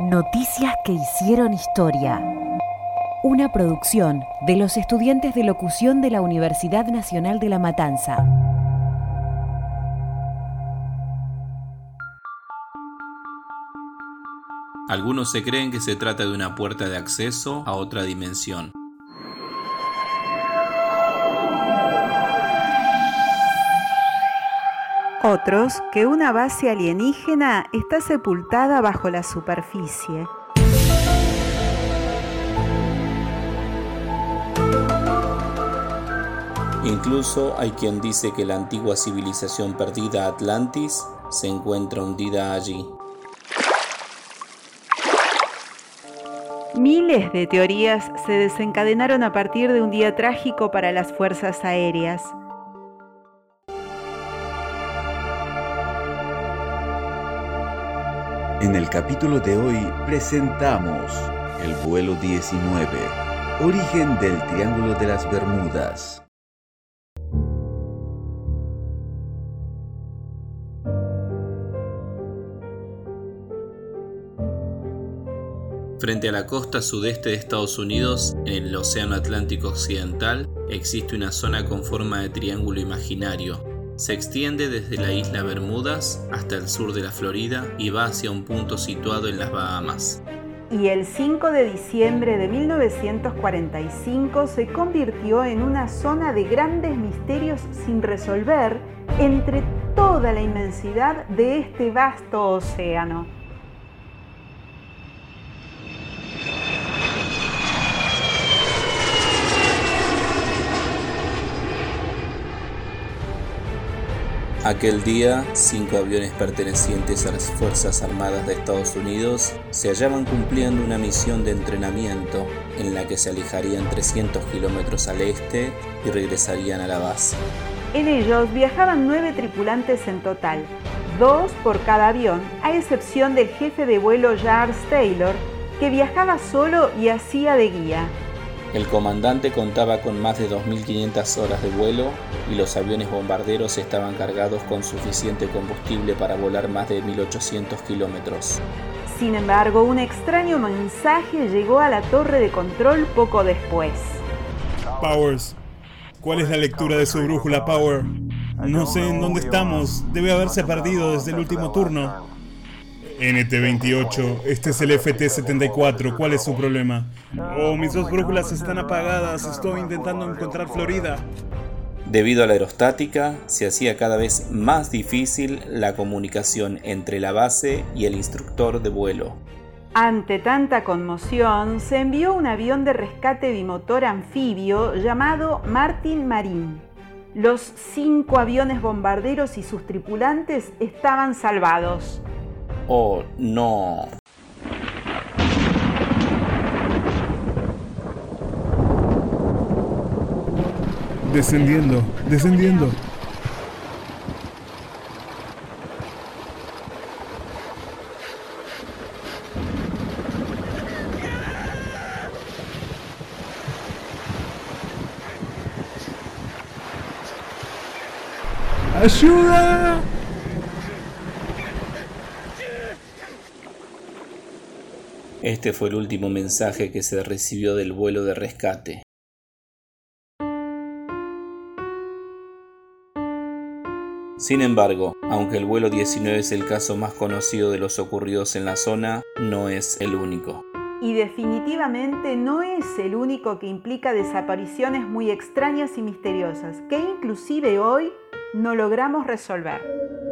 Noticias que hicieron historia. Una producción de los estudiantes de locución de la Universidad Nacional de La Matanza. Algunos se creen que se trata de una puerta de acceso a otra dimensión. Otros que una base alienígena está sepultada bajo la superficie. Incluso hay quien dice que la antigua civilización perdida Atlantis se encuentra hundida allí. Miles de teorías se desencadenaron a partir de un día trágico para las fuerzas aéreas. En el capítulo de hoy presentamos el vuelo 19, origen del Triángulo de las Bermudas. Frente a la costa sudeste de Estados Unidos, en el Océano Atlántico Occidental, existe una zona con forma de triángulo imaginario. Se extiende desde la isla Bermudas hasta el sur de la Florida y va hacia un punto situado en las Bahamas. Y el 5 de diciembre de 1945 se convirtió en una zona de grandes misterios sin resolver entre toda la inmensidad de este vasto océano. Aquel día, cinco aviones pertenecientes a las Fuerzas Armadas de Estados Unidos se hallaban cumpliendo una misión de entrenamiento en la que se alejarían 300 kilómetros al este y regresarían a la base. En ellos viajaban nueve tripulantes en total, dos por cada avión, a excepción del jefe de vuelo Charles Taylor, que viajaba solo y hacía de guía. El comandante contaba con más de 2.500 horas de vuelo y los aviones bombarderos estaban cargados con suficiente combustible para volar más de 1.800 kilómetros. Sin embargo, un extraño mensaje llegó a la torre de control poco después. Powers, ¿cuál es la lectura de su brújula, Power? No sé en dónde estamos. Debe haberse perdido desde el último turno. NT28, este es el FT74, ¿cuál es su problema? Oh, mis dos brújulas están apagadas, estoy intentando encontrar Florida. Debido a la aerostática, se hacía cada vez más difícil la comunicación entre la base y el instructor de vuelo. Ante tanta conmoción, se envió un avión de rescate bimotor anfibio llamado Martin Marín. Los cinco aviones bombarderos y sus tripulantes estaban salvados. Oh, no. Descendiendo, descendiendo. ¡Ayuda! Este fue el último mensaje que se recibió del vuelo de rescate. Sin embargo, aunque el vuelo 19 es el caso más conocido de los ocurridos en la zona, no es el único. Y definitivamente no es el único que implica desapariciones muy extrañas y misteriosas, que inclusive hoy no logramos resolver.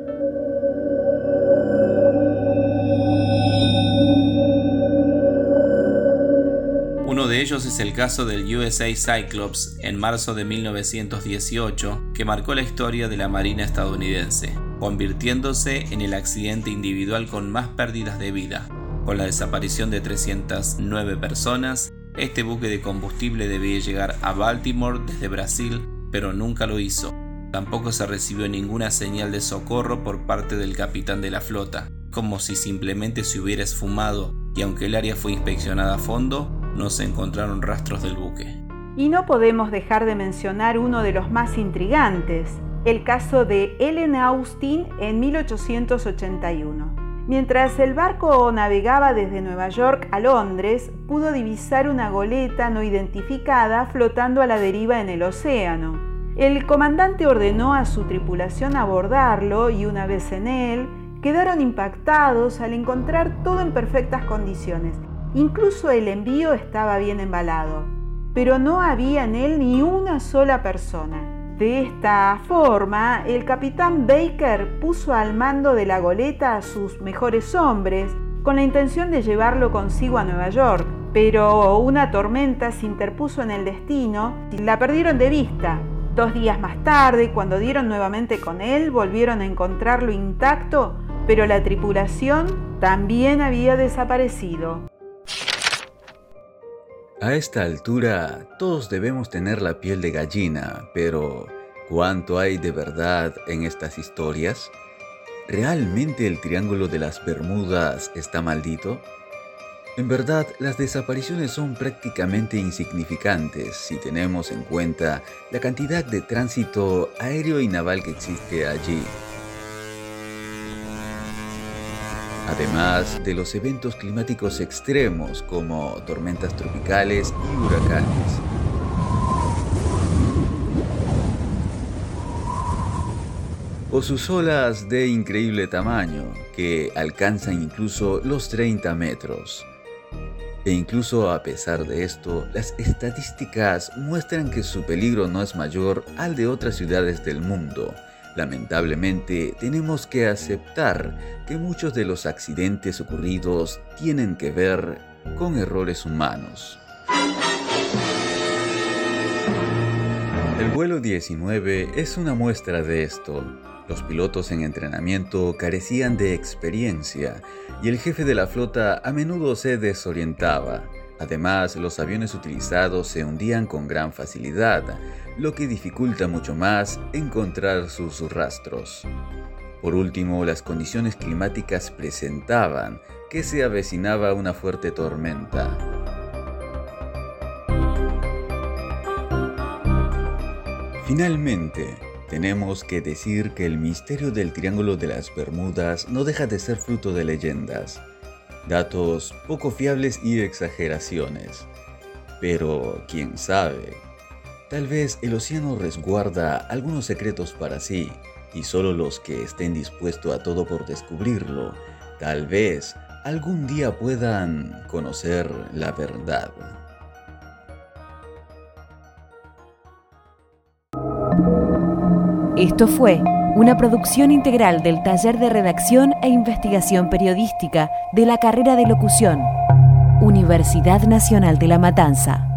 Uno de ellos es el caso del USA Cyclops en marzo de 1918, que marcó la historia de la Marina estadounidense, convirtiéndose en el accidente individual con más pérdidas de vida. Con la desaparición de 309 personas, este buque de combustible debía llegar a Baltimore desde Brasil, pero nunca lo hizo. Tampoco se recibió ninguna señal de socorro por parte del capitán de la flota, como si simplemente se hubiera esfumado y aunque el área fue inspeccionada a fondo, no se encontraron rastros del buque. Y no podemos dejar de mencionar uno de los más intrigantes, el caso de Ellen Austin en 1881. Mientras el barco navegaba desde Nueva York a Londres, pudo divisar una goleta no identificada flotando a la deriva en el océano. El comandante ordenó a su tripulación abordarlo y una vez en él, quedaron impactados al encontrar todo en perfectas condiciones. Incluso el envío estaba bien embalado, pero no había en él ni una sola persona. De esta forma, el capitán Baker puso al mando de la goleta a sus mejores hombres con la intención de llevarlo consigo a Nueva York, pero una tormenta se interpuso en el destino y la perdieron de vista. Dos días más tarde, cuando dieron nuevamente con él, volvieron a encontrarlo intacto, pero la tripulación también había desaparecido. A esta altura todos debemos tener la piel de gallina, pero ¿cuánto hay de verdad en estas historias? ¿Realmente el Triángulo de las Bermudas está maldito? En verdad, las desapariciones son prácticamente insignificantes si tenemos en cuenta la cantidad de tránsito aéreo y naval que existe allí. Además de los eventos climáticos extremos como tormentas tropicales y huracanes. o sus olas de increíble tamaño, que alcanzan incluso los 30 metros. E incluso a pesar de esto, las estadísticas muestran que su peligro no es mayor al de otras ciudades del mundo, Lamentablemente, tenemos que aceptar que muchos de los accidentes ocurridos tienen que ver con errores humanos. El vuelo 19 es una muestra de esto. Los pilotos en entrenamiento carecían de experiencia y el jefe de la flota a menudo se desorientaba. Además, los aviones utilizados se hundían con gran facilidad, lo que dificulta mucho más encontrar sus rastros. Por último, las condiciones climáticas presentaban que se avecinaba una fuerte tormenta. Finalmente, tenemos que decir que el misterio del Triángulo de las Bermudas no deja de ser fruto de leyendas, datos poco fiables y exageraciones. Pero, quién sabe, Tal vez el océano resguarda algunos secretos para sí y solo los que estén dispuestos a todo por descubrirlo, tal vez algún día puedan conocer la verdad. Esto fue una producción integral del Taller de Redacción e Investigación Periodística de la carrera de locución, Universidad Nacional de La Matanza.